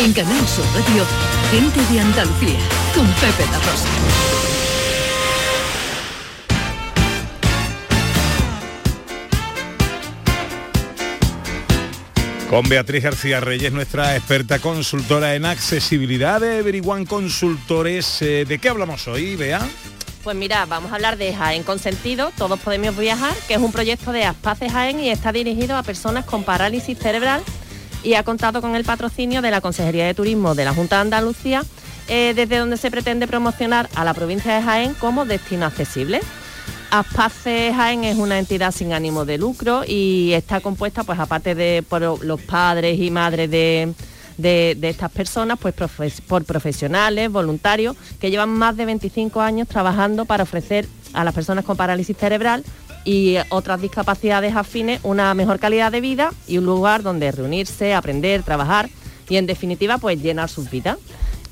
En Canal Sur Radio, gente de Andalucía, con Pepe La Rosa. Con Beatriz García Reyes, nuestra experta consultora en accesibilidad de Everyone Consultores. Eh, ¿De qué hablamos hoy, Bea? Pues mira, vamos a hablar de Jaén Consentido, Todos Podemos Viajar, que es un proyecto de Aspace Jaén y está dirigido a personas con parálisis cerebral y ha contado con el patrocinio de la Consejería de Turismo de la Junta de Andalucía, eh, desde donde se pretende promocionar a la provincia de Jaén como destino accesible. Aspace Jaén es una entidad sin ánimo de lucro y está compuesta, pues aparte de por los padres y madres de, estas personas, pues por profesionales, voluntarios, que llevan más de 25 años trabajando para ofrecer a las personas con parálisis cerebral y otras discapacidades afines una mejor calidad de vida y un lugar donde reunirse, aprender, trabajar y en definitiva pues llenar sus vidas.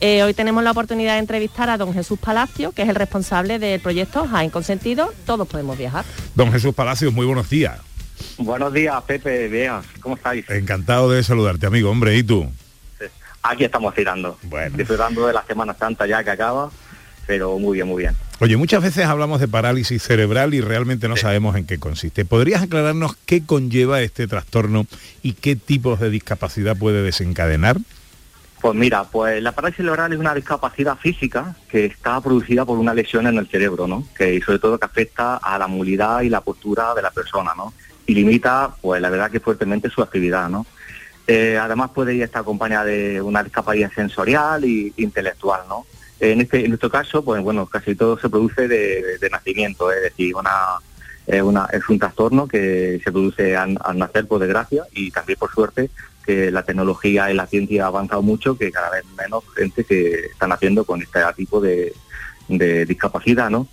Eh, hoy tenemos la oportunidad de entrevistar a don Jesús Palacio, que es el responsable del proyecto Jaén Consentido, todos podemos viajar. Don Jesús Palacios, muy buenos días. Buenos días, Pepe, Bea, ¿cómo estáis? Encantado de saludarte, amigo, hombre, ¿y tú? Aquí estamos tirando, bueno. disfrutando de la Semana Santa ya que acaba, pero muy bien, muy bien. Oye, muchas veces hablamos de parálisis cerebral y realmente no sabemos en qué consiste. ¿Podrías aclararnos qué conlleva este trastorno y qué tipos de discapacidad puede desencadenar? Pues mira, pues la parálisis cerebral es una discapacidad física que está producida por una lesión en el cerebro, ¿no? Que sobre todo que afecta a la movilidad y la postura de la persona, ¿no? Y limita, pues la verdad que fuertemente su actividad, ¿no? Eh, además puede estar acompañada de una discapacidad sensorial e intelectual, ¿no? En este, en nuestro caso, pues bueno, casi todo se produce de, nacimiento, es decir, una, es, un trastorno que se produce al, nacer por desgracia y también por suerte que la tecnología y la ciencia ha avanzado mucho, que cada vez menos gente que están haciendo con este tipo de, discapacidad, ¿no?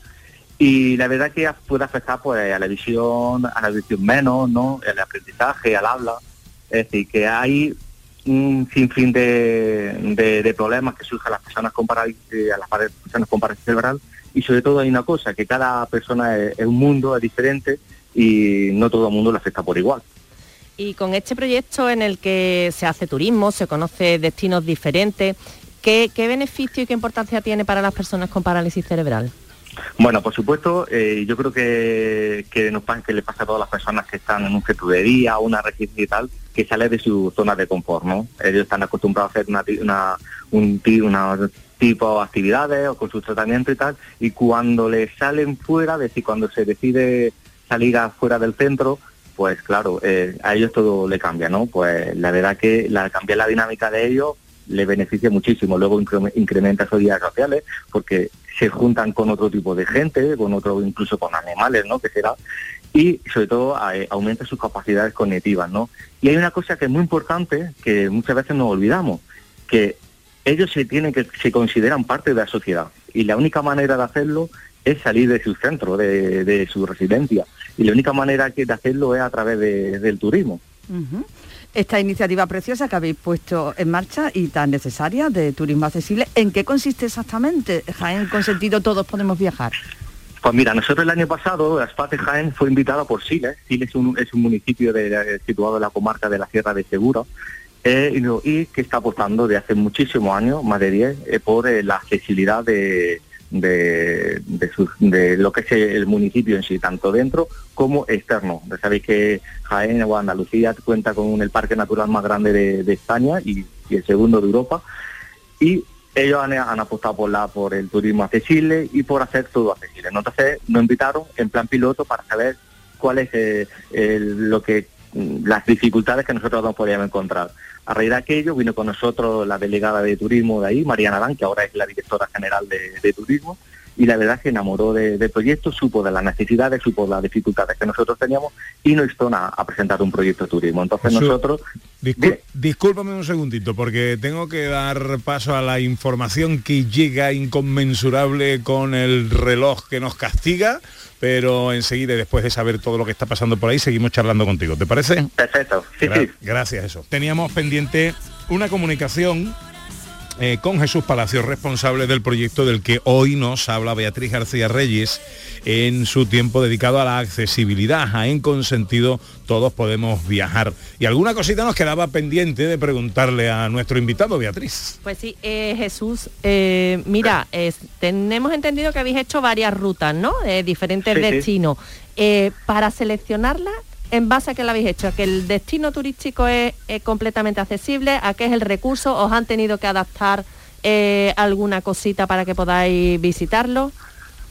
Y la verdad que puede afectar pues a la visión, a la visión menos, ¿no? El aprendizaje, al habla. Es decir, que hay un sinfín de, de, problemas que surgen a las personas con parálisis, a las personas con parálisis cerebral y sobre todo hay una cosa, que cada persona es, un mundo, es diferente y no todo el mundo le afecta por igual. Y con este proyecto en el que se hace turismo, se conoce destinos diferentes, ¿qué, beneficio y qué importancia tiene para las personas con parálisis cerebral? Bueno, por supuesto, eh, yo creo que, que, nos, que le pasa a todas las personas que están en un centro de día, una residencia y tal, que sale de su zona de confort, ¿no? Ellos están acostumbrados a hacer una, una, un, una tipo de actividades o con su tratamiento y tal, y cuando le salen fuera, es decir, cuando se decide salir afuera del centro, pues claro, eh, a ellos todo le cambia, ¿no? Pues la verdad que la, cambiar la dinámica de ellos le beneficia muchísimo. Luego incrementa sus días sociales porque se juntan con otro tipo de gente, con otro, incluso con animales, ¿no? Que será. Y sobre todo eh, aumenta sus capacidades cognitivas, ¿no? Y hay una cosa que es muy importante que muchas veces nos olvidamos, que ellos se tienen que se consideran parte de la sociedad y la única manera de hacerlo es salir de su centro, de, su residencia. Y la única manera de hacerlo es a través del turismo. Esta iniciativa preciosa que habéis puesto en marcha y tan necesaria de turismo accesible, ¿en qué consiste exactamente? Jaén Consentido Todos Podemos Viajar. Pues mira, nosotros el año pasado, de Jaén fue invitada por Siles. Siles es un, es un municipio situado en la comarca de la Sierra de Segura, eh, y, que está apostando de hace muchísimos años, más de 10, eh, por eh, la accesibilidad de, de, de, lo que es el municipio en sí, tanto dentro como externo. Sabéis que Jaén o Andalucía cuenta con el parque natural más grande de, España y, el segundo de Europa. Y ellos han, apostado por, la, por el turismo accesible y por hacer todo accesible. Entonces nos invitaron en plan piloto para saber cuál es eh, lo que las dificultades que nosotros nos podíamos encontrar. A raíz de aquello vino con nosotros la delegada de turismo de ahí, Mariana Adán, que ahora es la directora general de, turismo, y la verdad que enamoró del proyecto, supo de las necesidades, supo de las dificultades que nosotros teníamos y nos hizo a, presentar un proyecto de turismo. Entonces nosotros... discúlpame un segundito, porque tengo que dar paso a la información que llega inconmensurable con el reloj que nos castiga pero enseguida, después de saber todo lo que está pasando por ahí, seguimos charlando contigo. ¿Te parece? Perfecto. Gracias, eso. Teníamos pendiente una comunicación eh, con Jesús Palacio, responsable del proyecto del que hoy nos habla Beatriz García Reyes en su tiempo dedicado a la accesibilidad. En consentido todos podemos viajar. Y alguna cosita nos quedaba pendiente de preguntarle a nuestro invitado, Beatriz. Pues sí, eh, Jesús, eh, mira, tenemos entendido que habéis hecho varias rutas, ¿no? De diferentes destinos. para seleccionarla, en base a qué lo habéis hecho, a que el destino turístico es, completamente accesible, a qué es el recurso, os han tenido que adaptar eh, alguna cosita para que podáis visitarlo.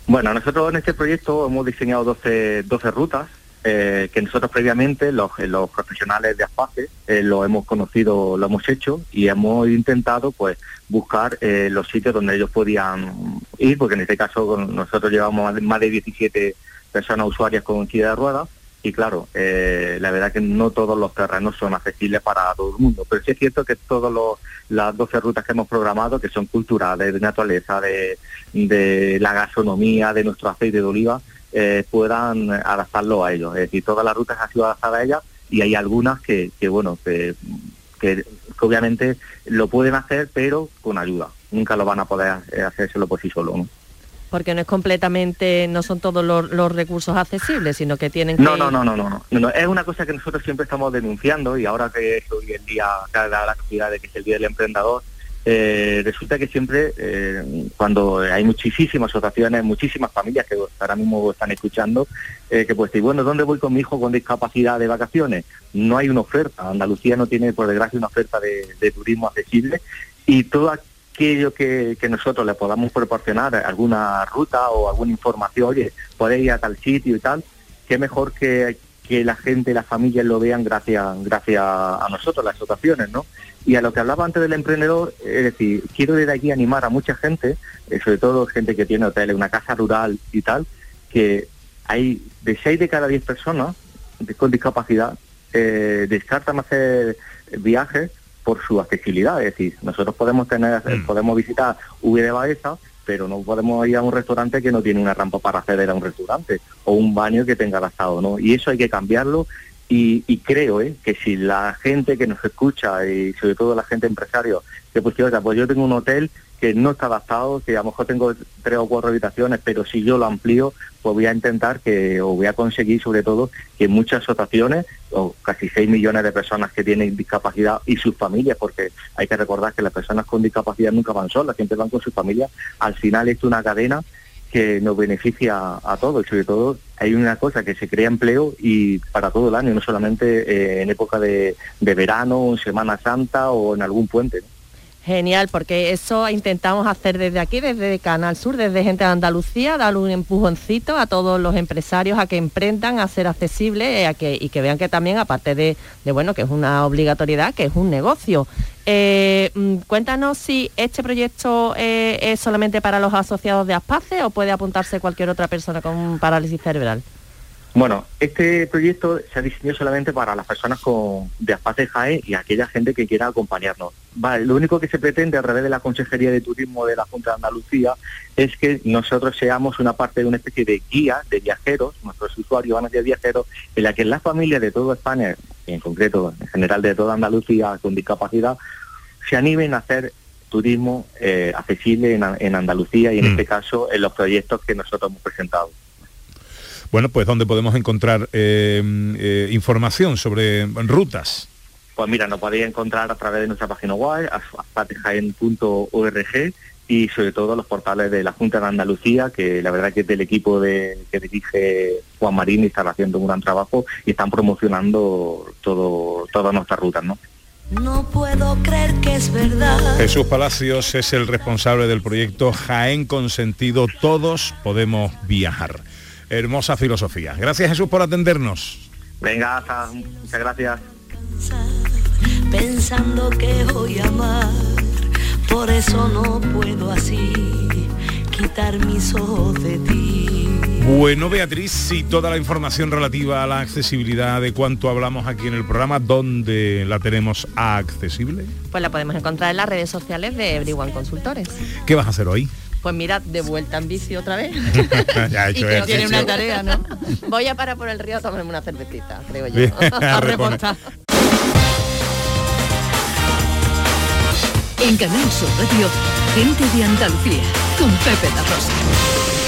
Bueno, nosotros en este proyecto hemos diseñado 12, 12 rutas eh, que nosotros previamente, los, los profesionales de Aspace, eh, lo hemos conocido, lo hemos hecho y hemos intentado pues buscar los sitios donde ellos podían ir, porque en este caso nosotros llevamos más de 17 personas usuarias con silla de ruedas y claro, eh, la verdad que no todos los terrenos son accesibles para todo el mundo, pero sí es cierto que todas las 12 rutas que hemos programado, que son culturales, de naturaleza, de, la gastronomía, de nuestro aceite de oliva, eh, puedan adaptarlo a ellos. Es decir, todas las rutas han sido adaptadas a ellas y hay algunas que, bueno, que, obviamente lo pueden hacer, pero con ayuda. Nunca lo van a poder hacérselo por sí solo. Porque no es completamente, no son todos los, recursos accesibles, sino que tienen que... No, no, no, no, no, no, es una cosa que nosotros siempre estamos denunciando y ahora que es hoy el día, cada la actividad de que es el Día del Emprendedor, eh, resulta que siempre, eh, cuando hay muchísimas asociaciones, muchísimas familias que ahora mismo están escuchando, eh, que pues, y bueno, ¿dónde voy con mi hijo con discapacidad de vacaciones? No hay una oferta, Andalucía no tiene, por desgracia, una oferta de, de turismo accesible y todo aquello que, nosotros le podamos proporcionar, alguna ruta o alguna información, oye, podéis ir a tal sitio y tal, qué mejor que, que la gente, las familias lo vean gracias, gracias a nosotros, las asociaciones, ¿no? Y a lo que hablaba antes del emprendedor, es decir, quiero desde aquí animar a mucha gente, eh, sobre todo gente que tiene hoteles, una casa rural y tal, que hay de 6 de cada 10 personas con discapacidad eh, descartan hacer viajes por su accesibilidad. Es decir, nosotros podemos tener, mm. podemos visitar V de Baeza, pero no podemos ir a un restaurante que no tiene una rampa para acceder a un restaurante o un baño que tenga adaptado, ¿no? Y eso hay que cambiarlo y, creo ¿eh? que si la gente que nos escucha y sobre todo la gente empresario, que pues, pues yo tengo un hotel que no está adaptado, que a lo mejor tengo tres o cuatro habitaciones, pero si yo lo amplío, pues voy a intentar que, o voy a conseguir sobre todo que muchas asociaciones, o casi 6 millones de personas que tienen discapacidad y sus familias, porque hay que recordar que las personas con discapacidad nunca van solas, siempre van con sus familias, al final es una cadena que nos beneficia a todos sobre todo hay una cosa que se crea empleo y para todo el año, no solamente eh, en época de verano, en Semana Santa o en algún puente. Genial, porque eso intentamos hacer desde aquí, desde Canal Sur, desde Gente de Andalucía, dar un empujoncito a todos los empresarios a que emprendan, a ser accesibles a y que vean que también, aparte de, bueno, que es una obligatoriedad, que es un negocio. Eh, mm, cuéntanos si este proyecto eh, es solamente para los asociados de Aspace o puede apuntarse cualquier otra persona con parálisis cerebral. Bueno, este proyecto se ha diseñado solamente para las personas con de Aspace JAE y aquella gente que quiera acompañarnos. Vale, lo único que se pretende a través de la Consejería de Turismo de la Junta de Andalucía es que nosotros seamos una parte de una especie de guía de viajeros, nuestros usuarios van a ser viajeros, en la que las familias de toda España, en concreto en general de toda Andalucía con discapacidad, se animen a hacer turismo eh, accesible en, Andalucía y en mm. este caso en los proyectos que nosotros hemos presentado. Bueno, pues ¿dónde podemos encontrar eh, eh, información sobre rutas? Pues mira, nos podéis encontrar a través de nuestra página web, aspatejaen.org y sobre todo los portales de la Junta de Andalucía, que la verdad que es del equipo de, que dirige Juan Marín y están haciendo un gran trabajo y están promocionando todo, todas nuestras rutas, ¿no? No puedo creer que es verdad. Jesús Palacios es el responsable del proyecto Jaén con sentido Todos podemos viajar hermosa filosofía. Gracias Jesús por atendernos. Venga, muchas gracias. Pensando que voy a amar, por eso no puedo así quitar mis ojos de ti. Bueno, Beatriz, y toda la información relativa a la accesibilidad de cuánto hablamos aquí en el programa, ¿dónde la tenemos accesible? Pues la podemos encontrar en las redes sociales de Everyone Consultores. ¿Qué vas a hacer hoy? Pues mira, de vuelta en bici otra vez. ya y que tiene una tarea, ¿no? Voy a parar por el río a tomarme una cervecita, creo yo. a reportar. En Canal Sur Radio, gente de Andalucía, con Pepe La Rosa.